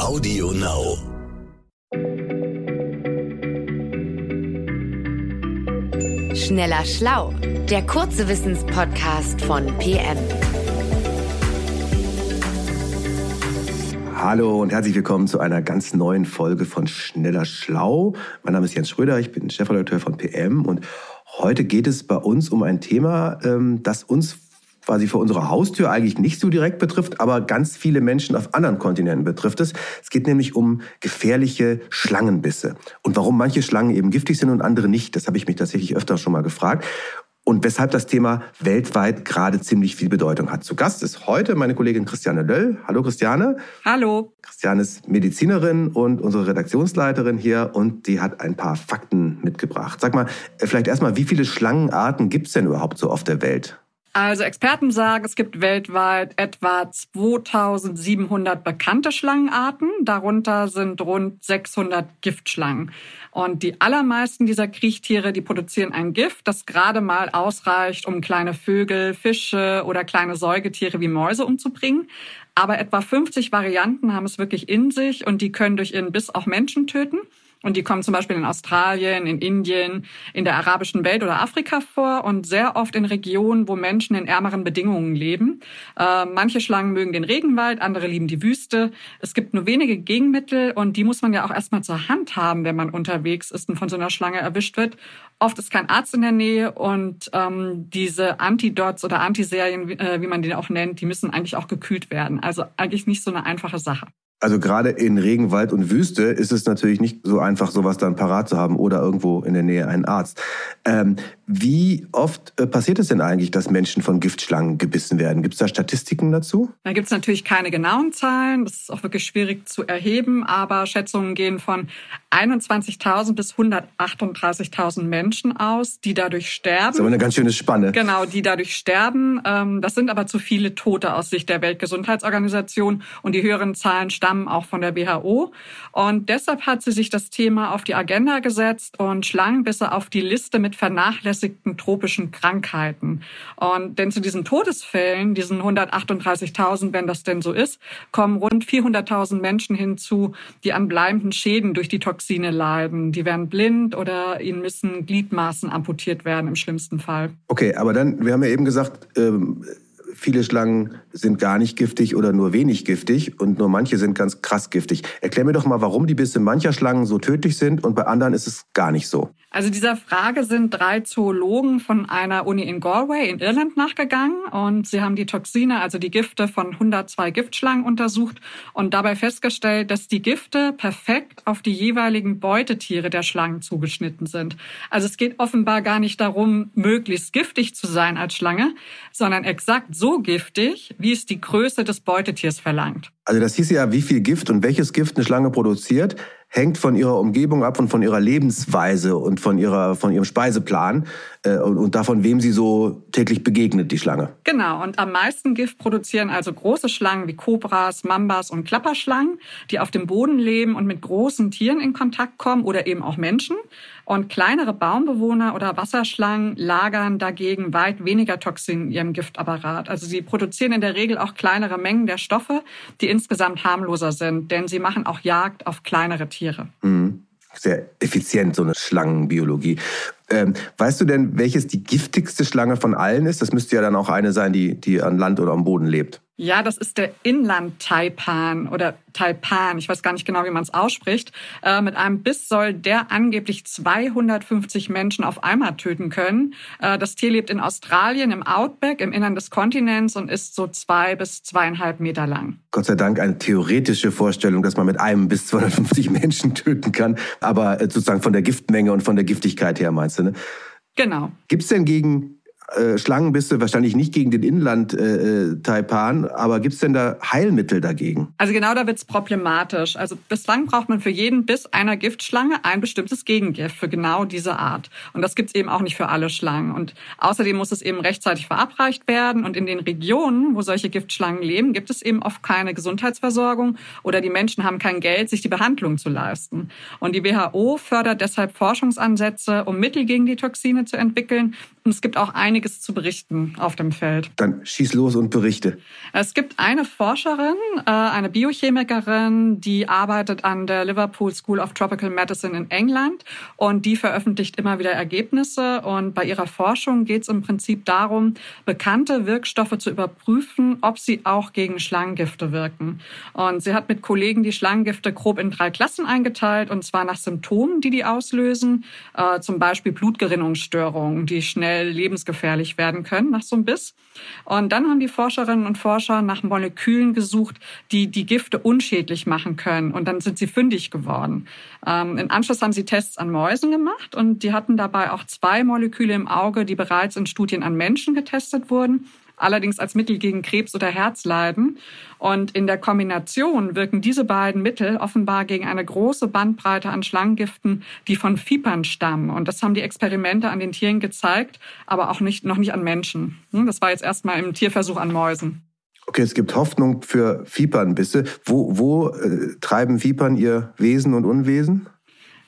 Audio Now. Schneller Schlau, der kurze Wissenspodcast von PM. Hallo und herzlich willkommen zu einer ganz neuen Folge von Schneller Schlau. Mein Name ist Jens Schröder, ich bin Chefredakteur von PM und heute geht es bei uns um ein Thema, ähm, das uns quasi vor unserer Haustür eigentlich nicht so direkt betrifft, aber ganz viele Menschen auf anderen Kontinenten betrifft es. Es geht nämlich um gefährliche Schlangenbisse. Und warum manche Schlangen eben giftig sind und andere nicht, das habe ich mich tatsächlich öfter schon mal gefragt. Und weshalb das Thema weltweit gerade ziemlich viel Bedeutung hat. Zu Gast ist heute meine Kollegin Christiane Löll. Hallo Christiane. Hallo. Christiane ist Medizinerin und unsere Redaktionsleiterin hier und die hat ein paar Fakten mitgebracht. Sag mal, vielleicht erstmal, wie viele Schlangenarten gibt es denn überhaupt so auf der Welt? Also Experten sagen, es gibt weltweit etwa 2700 bekannte Schlangenarten. Darunter sind rund 600 Giftschlangen. Und die allermeisten dieser Kriechtiere, die produzieren ein Gift, das gerade mal ausreicht, um kleine Vögel, Fische oder kleine Säugetiere wie Mäuse umzubringen. Aber etwa 50 Varianten haben es wirklich in sich und die können durch ihren Biss auch Menschen töten. Und die kommen zum Beispiel in Australien, in Indien, in der arabischen Welt oder Afrika vor und sehr oft in Regionen, wo Menschen in ärmeren Bedingungen leben. Äh, manche Schlangen mögen den Regenwald, andere lieben die Wüste. Es gibt nur wenige Gegenmittel und die muss man ja auch erstmal zur Hand haben, wenn man unterwegs ist und von so einer Schlange erwischt wird. Oft ist kein Arzt in der Nähe und ähm, diese Antidots oder Antiserien, äh, wie man die auch nennt, die müssen eigentlich auch gekühlt werden. Also eigentlich nicht so eine einfache Sache. Also gerade in Regenwald und Wüste ist es natürlich nicht so einfach, sowas dann parat zu haben oder irgendwo in der Nähe einen Arzt. Ähm, wie oft äh, passiert es denn eigentlich, dass Menschen von Giftschlangen gebissen werden? Gibt es da Statistiken dazu? Da gibt es natürlich keine genauen Zahlen. Das ist auch wirklich schwierig zu erheben, aber Schätzungen gehen von 21.000 bis 138.000 Menschen aus, die dadurch sterben. Das ist aber eine ganz schöne Spanne. Genau, die dadurch sterben. Ähm, das sind aber zu viele Tote aus Sicht der Weltgesundheitsorganisation und die höheren Zahlen stammen stammen auch von der WHO. Und deshalb hat sie sich das Thema auf die Agenda gesetzt und Schlangenbisse auf die Liste mit vernachlässigten tropischen Krankheiten. Und denn zu diesen Todesfällen, diesen 138.000, wenn das denn so ist, kommen rund 400.000 Menschen hinzu, die an bleibenden Schäden durch die Toxine leiden. Die werden blind oder ihnen müssen Gliedmaßen amputiert werden im schlimmsten Fall. Okay, aber dann, wir haben ja eben gesagt, ähm viele Schlangen sind gar nicht giftig oder nur wenig giftig und nur manche sind ganz krass giftig. Erklär mir doch mal, warum die Bisse mancher Schlangen so tödlich sind und bei anderen ist es gar nicht so. Also dieser Frage sind drei Zoologen von einer Uni in Galway in Irland nachgegangen und sie haben die Toxine, also die Gifte von 102 Giftschlangen untersucht und dabei festgestellt, dass die Gifte perfekt auf die jeweiligen Beutetiere der Schlangen zugeschnitten sind. Also es geht offenbar gar nicht darum, möglichst giftig zu sein als Schlange, sondern exakt so giftig, wie es die Größe des Beutetiers verlangt. Also das hieß ja, wie viel Gift und welches Gift eine Schlange produziert hängt von ihrer Umgebung ab und von ihrer Lebensweise und von, ihrer, von ihrem Speiseplan äh, und, und davon, wem sie so täglich begegnet, die Schlange. Genau, und am meisten Gift produzieren also große Schlangen wie Kobras, Mambas und Klapperschlangen, die auf dem Boden leben und mit großen Tieren in Kontakt kommen oder eben auch Menschen. Und kleinere Baumbewohner oder Wasserschlangen lagern dagegen weit weniger Toxin in ihrem Giftapparat. Also sie produzieren in der Regel auch kleinere Mengen der Stoffe, die insgesamt harmloser sind, denn sie machen auch Jagd auf kleinere Tiere. Mhm. Sehr effizient, so eine Schlangenbiologie. Ähm, weißt du denn, welches die giftigste Schlange von allen ist? Das müsste ja dann auch eine sein, die, die an Land oder am Boden lebt. Ja, das ist der Inland-Taipan oder Taipan. Ich weiß gar nicht genau, wie man es ausspricht. Äh, mit einem Biss soll der angeblich 250 Menschen auf einmal töten können. Äh, das Tier lebt in Australien im Outback, im Innern des Kontinents und ist so zwei bis zweieinhalb Meter lang. Gott sei Dank eine theoretische Vorstellung, dass man mit einem bis 250 Menschen töten kann. Aber äh, sozusagen von der Giftmenge und von der Giftigkeit her meinst du, ne? Genau. Gibt es denn gegen äh, wahrscheinlich nicht gegen den Inland-Taipan, äh, äh aber gibt es denn da Heilmittel dagegen? Also genau da wird es problematisch. Also bislang braucht man für jeden Biss einer Giftschlange ein bestimmtes Gegengift für genau diese Art. Und das gibt es eben auch nicht für alle Schlangen. Und außerdem muss es eben rechtzeitig verabreicht werden. Und in den Regionen, wo solche Giftschlangen leben, gibt es eben oft keine Gesundheitsversorgung oder die Menschen haben kein Geld, sich die Behandlung zu leisten. Und die WHO fördert deshalb Forschungsansätze, um Mittel gegen die Toxine zu entwickeln Und es gibt auch einiges zu berichten auf dem Feld. Dann schieß los und berichte. Es gibt eine Forscherin, äh, eine Biochemikerin, die arbeitet an der Liverpool School of Tropical Medicine in England und die veröffentlicht immer wieder Ergebnisse. Und bei ihrer Forschung geht es im Prinzip darum, bekannte Wirkstoffe zu überprüfen, ob sie auch gegen Schlangengifte wirken. Und sie hat mit Kollegen die Schlangengifte grob in drei Klassen eingeteilt, und zwar nach Symptomen, die die auslösen, äh, zum Beispiel Blutgerinnungsstörungen, die schnell schnell lebensgefährlich werden können nach so einem Biss. Und dann haben die Forscherinnen und Forscher nach Molekülen gesucht, die die Gifte unschädlich machen können. Und dann sind sie fündig geworden. Ähm, Im Anschluss haben sie Tests an Mäusen gemacht und die hatten dabei auch zwei Moleküle im Auge, die bereits in Studien an Menschen getestet wurden allerdings als Mittel gegen Krebs oder Herzleiden. Und in der Kombination wirken diese beiden Mittel offenbar gegen eine große Bandbreite an Schlangengiften, die von Vipern stammen. Und das haben die Experimente an den Tieren gezeigt, aber auch nicht, noch nicht an Menschen. Hm, das war jetzt erstmal im Tierversuch an Mäusen. Okay, es gibt Hoffnung für Vipernbisse. Wo, wo äh, treiben Vipern ihr Wesen und Unwesen?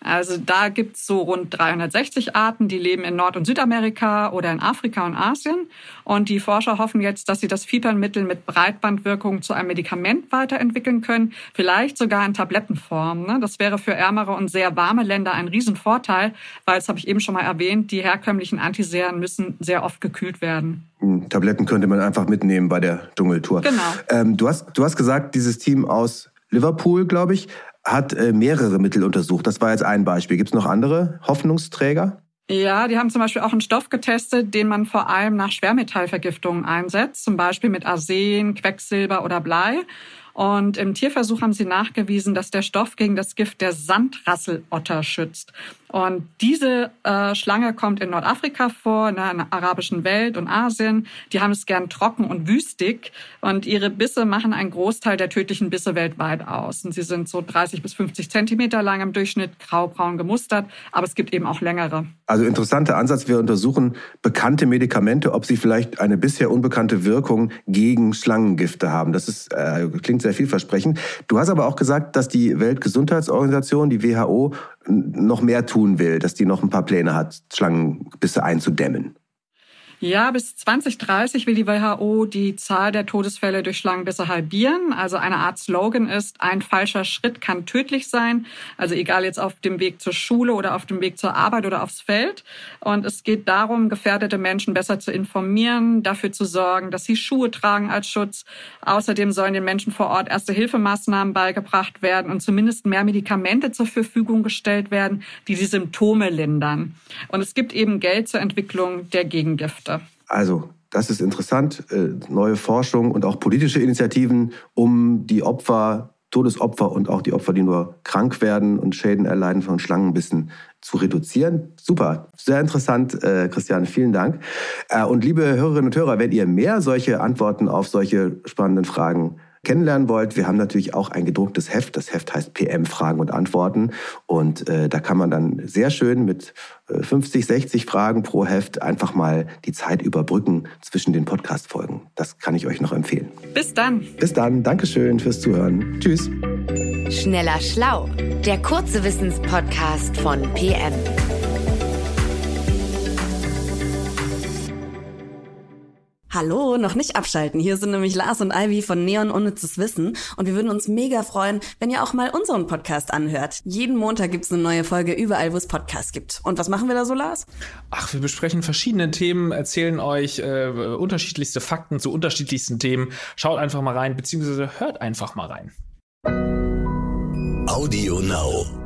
Also da gibt's so rund 360 Arten, die leben in Nord- und Südamerika oder in Afrika und Asien. Und die Forscher hoffen jetzt, dass sie das Fiebernmittel mit Breitbandwirkung zu einem Medikament weiterentwickeln können, vielleicht sogar in Tablettenform. Ne? Das wäre für ärmere und sehr warme Länder ein Riesenvorteil, weil, das habe ich eben schon mal erwähnt, die herkömmlichen Antiseren müssen sehr oft gekühlt werden. Hm, Tabletten könnte man einfach mitnehmen bei der Dschungeltour. Genau. Ähm, du, hast, du hast gesagt, dieses Team aus Liverpool, glaube ich, hat äh, mehrere Mittel untersucht. Das war jetzt ein Beispiel. Gibt es noch andere Hoffnungsträger? Ja, die haben zum Beispiel auch einen Stoff getestet, den man vor allem nach Schwermetallvergiftungen einsetzt, zum Beispiel mit Arsen, Quecksilber oder Blei. Und im Tierversuch haben sie nachgewiesen, dass der Stoff gegen das Gift der Sandrasselotter schützt. Und diese äh, Schlange kommt in Nordafrika vor, in der arabischen Welt und Asien. Die haben es gern trocken und wüstig. Und ihre Bisse machen einen Großteil der tödlichen Bisse weltweit aus. Und sie sind so 30 bis 50 Zentimeter lang im Durchschnitt, graubraun gemustert. Aber es gibt eben auch längere. Also interessanter Ansatz. Wir untersuchen bekannte Medikamente, ob sie vielleicht eine bisher unbekannte Wirkung gegen Schlangengifte haben. Das ist, äh, klingt sehr vielversprechend. Du hast aber auch gesagt, dass die Weltgesundheitsorganisation, die WHO, noch mehr tun will, dass die noch ein paar Pläne hat, Schlangenbisse einzudämmen. Ja, bis 2030 will die WHO die Zahl der Todesfälle durch Schlangenbisse halbieren. Also eine Art Slogan ist, ein falscher Schritt kann tödlich sein. Also egal jetzt auf dem Weg zur Schule oder auf dem Weg zur Arbeit oder aufs Feld. Und es geht darum, gefährdete Menschen besser zu informieren, dafür zu sorgen, dass sie Schuhe tragen als Schutz. Außerdem sollen den Menschen vor Ort erste Hilfemaßnahmen beigebracht werden und zumindest mehr Medikamente zur Verfügung gestellt werden, die die Symptome lindern. Und es gibt eben Geld zur Entwicklung der Gegengifte. Also, das ist interessant. Äh, neue Forschung und auch politische Initiativen, um die Opfer, Todesopfer und auch die Opfer, die nur krank werden und Schäden erleiden von Schlangenbissen zu reduzieren. Super, sehr interessant, äh, Christiane, vielen Dank. Äh, und liebe Hörerinnen und Hörer, wenn ihr mehr solche Antworten auf solche spannenden Fragen kennenlernen wollt, wir haben natürlich auch ein gedrucktes Heft. Das Heft heißt PM Fragen und Antworten. Und äh, da kann man dann sehr schön mit 50, äh, 60 Fragen pro Heft einfach mal die Zeit überbrücken zwischen den Podcast-Folgen. Das kann ich euch noch empfehlen. Bis dann. Bis dann. Dankeschön fürs Zuhören. Tschüss. Schneller Schlau, der kurze Wissenspodcast von PM. Hallo, noch nicht abschalten. Hier sind nämlich Lars und Ivy von Neon Unnützes Wissen und wir würden uns mega freuen, wenn ihr auch mal unseren Podcast anhört. Jeden Montag gibt's eine neue Folge überall, wo es Podcasts gibt. Und was machen wir da so, Lars? Ach, wir besprechen verschiedene Themen, erzählen euch äh, unterschiedlichste Fakten zu unterschiedlichsten Themen. Schaut einfach mal rein, beziehungsweise hört einfach mal rein. Audio Now.